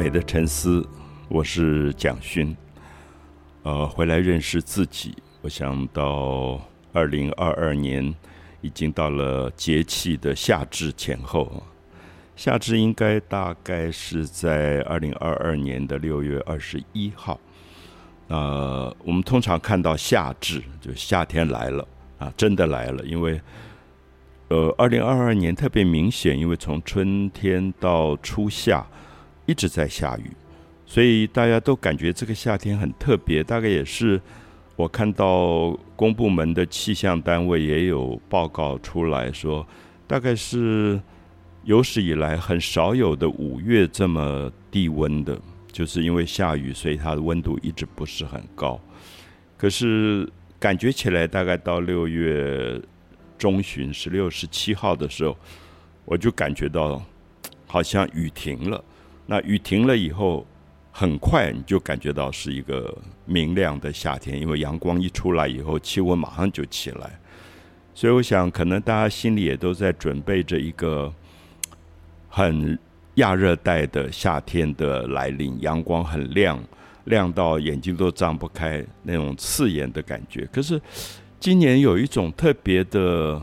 美的沉思，我是蒋勋。呃，回来认识自己。我想到二零二二年已经到了节气的夏至前后，夏至应该大概是在二零二二年的六月二十一号。呃，我们通常看到夏至，就夏天来了啊，真的来了。因为呃，二零二二年特别明显，因为从春天到初夏。一直在下雨，所以大家都感觉这个夏天很特别。大概也是我看到公部门的气象单位也有报告出来说，大概是有史以来很少有的五月这么低温的，就是因为下雨，所以它的温度一直不是很高。可是感觉起来，大概到六月中旬，十六、十七号的时候，我就感觉到好像雨停了。那雨停了以后，很快你就感觉到是一个明亮的夏天，因为阳光一出来以后，气温马上就起来。所以我想，可能大家心里也都在准备着一个很亚热带的夏天的来临，阳光很亮，亮到眼睛都张不开那种刺眼的感觉。可是今年有一种特别的，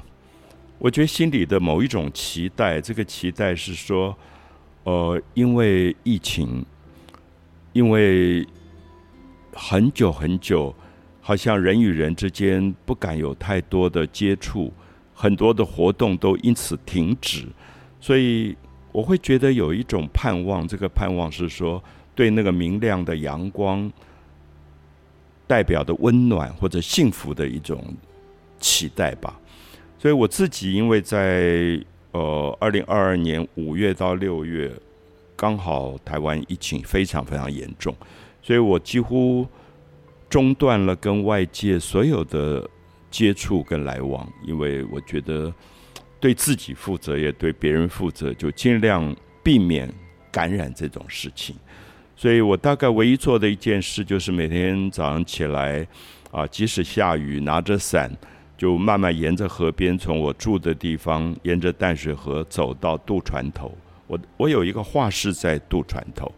我觉得心里的某一种期待，这个期待是说。呃，因为疫情，因为很久很久，好像人与人之间不敢有太多的接触，很多的活动都因此停止，所以我会觉得有一种盼望。这个盼望是说，对那个明亮的阳光代表的温暖或者幸福的一种期待吧。所以我自己因为在。呃，二零二二年五月到六月，刚好台湾疫情非常非常严重，所以我几乎中断了跟外界所有的接触跟来往，因为我觉得对自己负责，也对别人负责，就尽量避免感染这种事情。所以我大概唯一做的一件事，就是每天早上起来，啊，即使下雨，拿着伞。就慢慢沿着河边，从我住的地方，沿着淡水河走到渡船头。我我有一个画室在渡船头，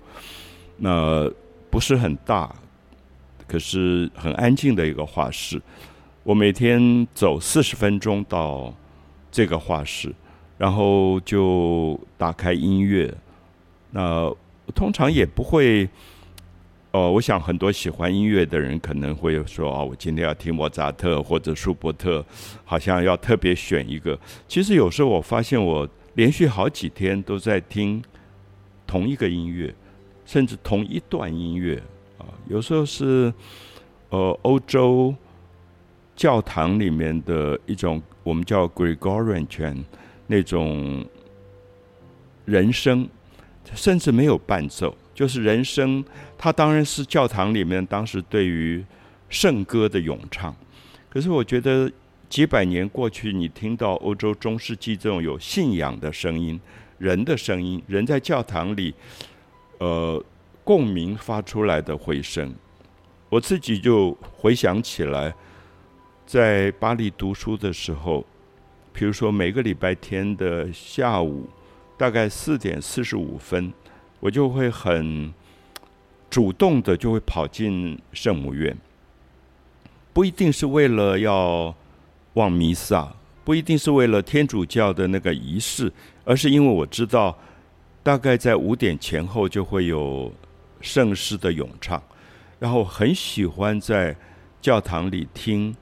那不是很大，可是很安静的一个画室。我每天走四十分钟到这个画室，然后就打开音乐。那通常也不会。哦，我想很多喜欢音乐的人可能会说：“啊，我今天要听莫扎特或者舒伯特，好像要特别选一个。”其实有时候我发现，我连续好几天都在听同一个音乐，甚至同一段音乐啊。有时候是呃欧洲教堂里面的一种我们叫 Gregorian 圈那种人声，甚至没有伴奏。就是人生，它当然是教堂里面当时对于圣歌的咏唱。可是我觉得几百年过去，你听到欧洲中世纪这种有信仰的声音、人的声音、人在教堂里呃共鸣发出来的回声，我自己就回想起来，在巴黎读书的时候，比如说每个礼拜天的下午，大概四点四十五分。我就会很主动的就会跑进圣母院，不一定是为了要望弥撒，不一定是为了天主教的那个仪式，而是因为我知道，大概在五点前后就会有圣诗的咏唱，然后很喜欢在教堂里听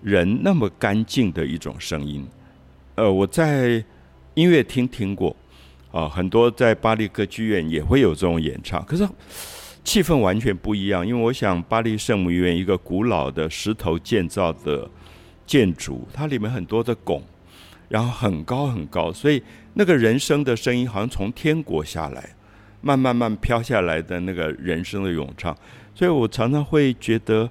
人那么干净的一种声音。呃，我在音乐厅听过。啊，很多在巴黎歌剧院也会有这种演唱，可是气氛完全不一样。因为我想，巴黎圣母院一个古老的石头建造的建筑，它里面很多的拱，然后很高很高，所以那个人声的声音好像从天国下来，慢慢慢飘下来的那个人声的咏唱。所以我常常会觉得，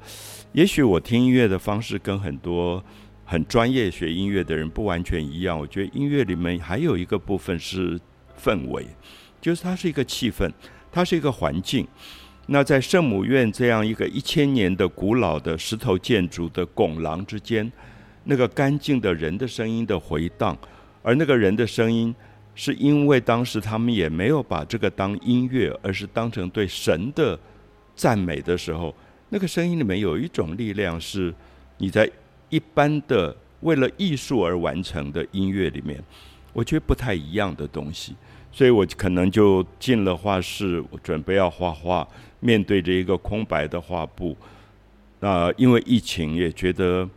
也许我听音乐的方式跟很多很专业学音乐的人不完全一样。我觉得音乐里面还有一个部分是。氛围，就是它是一个气氛，它是一个环境。那在圣母院这样一个一千年的古老的石头建筑的拱廊之间，那个干净的人的声音的回荡，而那个人的声音是因为当时他们也没有把这个当音乐，而是当成对神的赞美的时候，那个声音里面有一种力量，是你在一般的为了艺术而完成的音乐里面，我觉得不太一样的东西。所以我可能就进了画室，我准备要画画，面对着一个空白的画布。那因为疫情，也觉得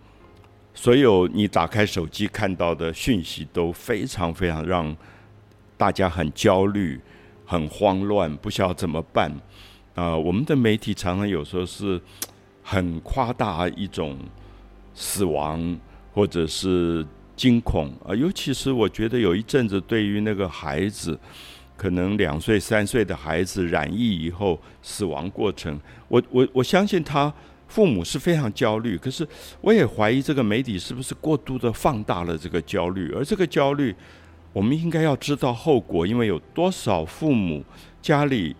所有你打开手机看到的讯息都非常非常让大家很焦虑、很慌乱，不晓得怎么办。啊，我们的媒体常常有时候是很夸大一种死亡，或者是。惊恐啊！尤其是我觉得有一阵子，对于那个孩子，可能两岁、三岁的孩子染疫以后死亡过程，我我我相信他父母是非常焦虑。可是我也怀疑这个媒体是不是过度的放大了这个焦虑，而这个焦虑，我们应该要知道后果，因为有多少父母家里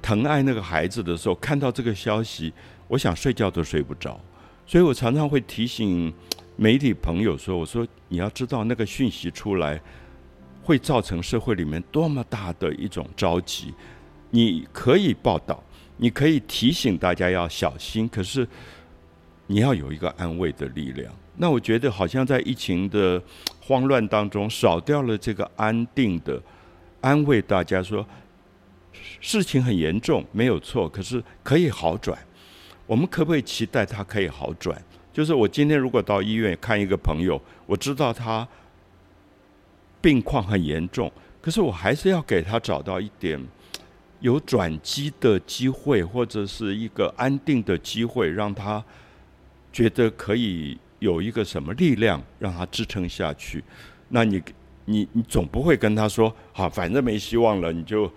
疼爱那个孩子的时候，看到这个消息，我想睡觉都睡不着。所以我常常会提醒。媒体朋友说：“我说你要知道那个讯息出来，会造成社会里面多么大的一种着急。你可以报道，你可以提醒大家要小心，可是你要有一个安慰的力量。那我觉得好像在疫情的慌乱当中，少掉了这个安定的安慰大家说，事情很严重，没有错，可是可以好转。我们可不可以期待它可以好转？”就是我今天如果到医院看一个朋友，我知道他病况很严重，可是我还是要给他找到一点有转机的机会，或者是一个安定的机会，让他觉得可以有一个什么力量让他支撑下去。那你你你总不会跟他说，好，反正没希望了，你就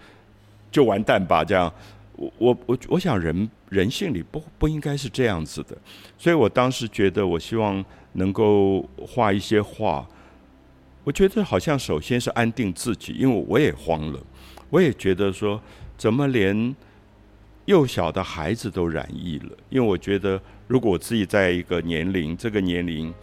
就完蛋吧，这样。我我我我想人人性里不不应该是这样子的，所以我当时觉得我希望能够画一些画，我觉得好像首先是安定自己，因为我也慌了，我也觉得说怎么连幼小的孩子都染疫了，因为我觉得如果我自己在一个年龄这个年龄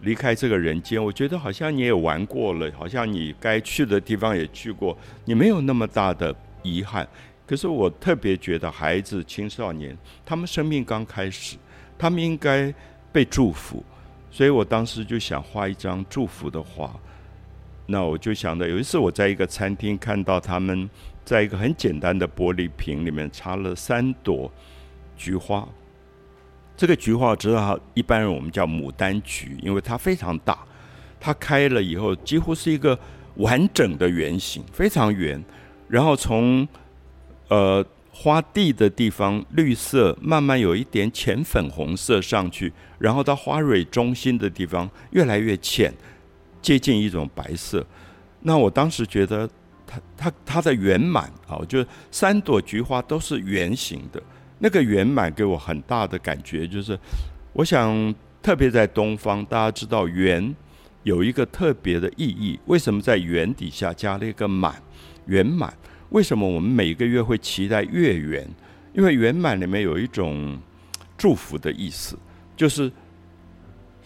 离开这个人间，我觉得好像你也玩过了，好像你该去的地方也去过，你没有那么大的遗憾。可是我特别觉得，孩子、青少年，他们生命刚开始，他们应该被祝福，所以我当时就想画一张祝福的画。那我就想到，有一次我在一个餐厅看到他们在一个很简单的玻璃瓶里面插了三朵菊花。这个菊花，知道，一般人我们叫牡丹菊，因为它非常大，它开了以后几乎是一个完整的圆形，非常圆，然后从呃，花蒂的地方绿色，慢慢有一点浅粉红色上去，然后到花蕊中心的地方越来越浅，接近一种白色。那我当时觉得，它它它的圆满啊，就三朵菊花都是圆形的，那个圆满给我很大的感觉，就是我想特别在东方，大家知道圆有一个特别的意义，为什么在圆底下加了一个满，圆满？为什么我们每个月会期待月圆？因为圆满里面有一种祝福的意思，就是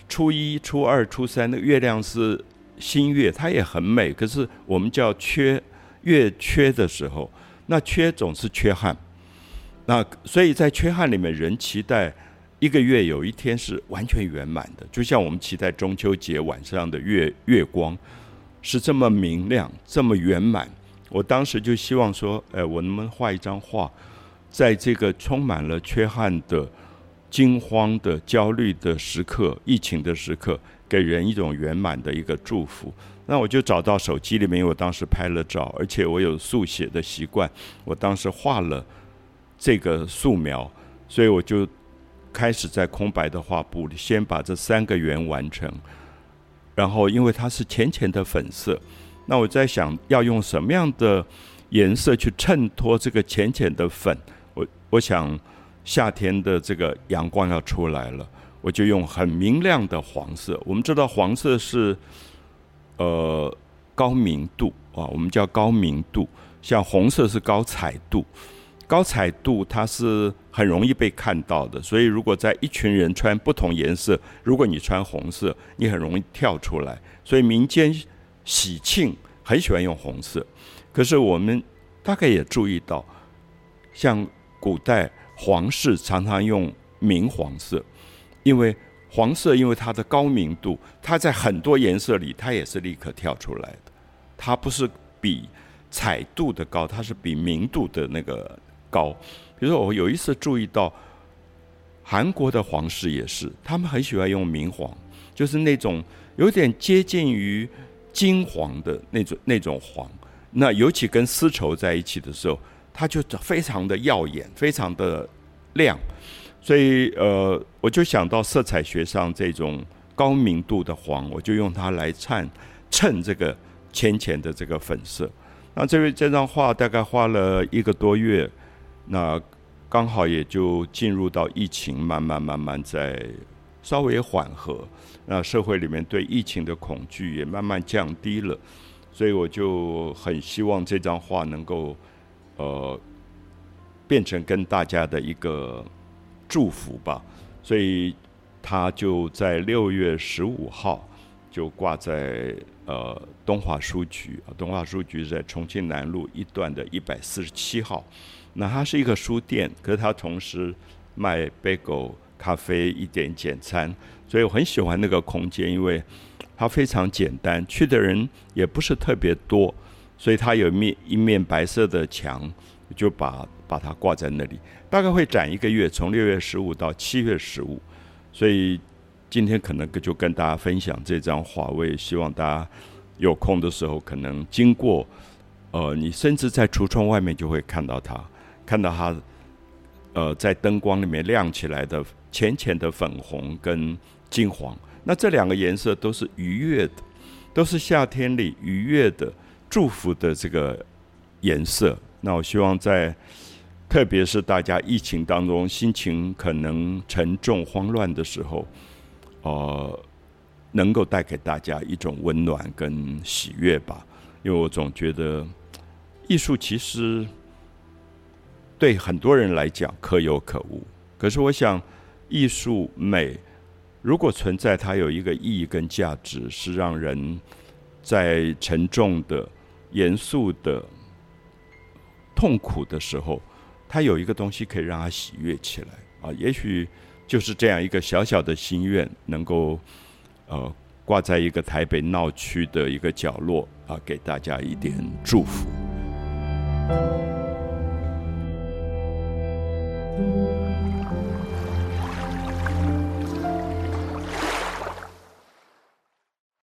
初一、初二、初三的月亮是新月，它也很美。可是我们叫缺月缺的时候，那缺总是缺憾。那所以在缺憾里面，人期待一个月有一天是完全圆满的，就像我们期待中秋节晚上的月月光是这么明亮、这么圆满。我当时就希望说，哎，我能不能画一张画，在这个充满了缺憾的、惊慌的、焦虑的时刻、疫情的时刻，给人一种圆满的一个祝福。那我就找到手机里面，我当时拍了照，而且我有速写的习惯，我当时画了这个素描，所以我就开始在空白的画布里，先把这三个圆完成，然后因为它是浅浅的粉色。那我在想要用什么样的颜色去衬托这个浅浅的粉？我我想夏天的这个阳光要出来了，我就用很明亮的黄色。我们知道黄色是呃高明度啊，我们叫高明度。像红色是高彩度，高彩度它是很容易被看到的。所以如果在一群人穿不同颜色，如果你穿红色，你很容易跳出来。所以民间。喜庆很喜欢用红色。可是我们大概也注意到，像古代皇室常常用明黄色，因为黄色因为它的高明度，它在很多颜色里它也是立刻跳出来的，它不是比彩度的高，它是比明度的那个高。比如说我有一次注意到。韩国的皇室也是，他们很喜欢用明黄，就是那种有点接近于金黄的那种那种黄。那尤其跟丝绸在一起的时候，它就非常的耀眼，非常的亮。所以呃，我就想到色彩学上这种高明度的黄，我就用它来衬衬这个浅浅的这个粉色。那这位这张画大概花了一个多月，那。刚好也就进入到疫情，慢慢慢慢在稍微缓和，那社会里面对疫情的恐惧也慢慢降低了，所以我就很希望这张画能够呃变成跟大家的一个祝福吧，所以他就在六月十五号就挂在呃东华书局，东华书局在重庆南路一段的一百四十七号。那它是一个书店，可是它同时卖 bagel 咖啡一点简餐，所以我很喜欢那个空间，因为它非常简单，去的人也不是特别多，所以它有面一面白色的墙，就把把它挂在那里，大概会展一个月，从六月十五到七月十五，所以今天可能就跟大家分享这张画，我也希望大家有空的时候可能经过，呃，你甚至在橱窗外面就会看到它。看到它，呃，在灯光里面亮起来的浅浅的粉红跟金黄，那这两个颜色都是愉悦的，都是夏天里愉悦的祝福的这个颜色。那我希望在，特别是大家疫情当中心情可能沉重慌乱的时候，呃，能够带给大家一种温暖跟喜悦吧。因为我总觉得艺术其实。对很多人来讲可有可无，可是我想，艺术美如果存在，它有一个意义跟价值，是让人在沉重的、严肃的、痛苦的时候，它有一个东西可以让它喜悦起来啊。也许就是这样一个小小的心愿，能够呃挂在一个台北闹区的一个角落啊，给大家一点祝福。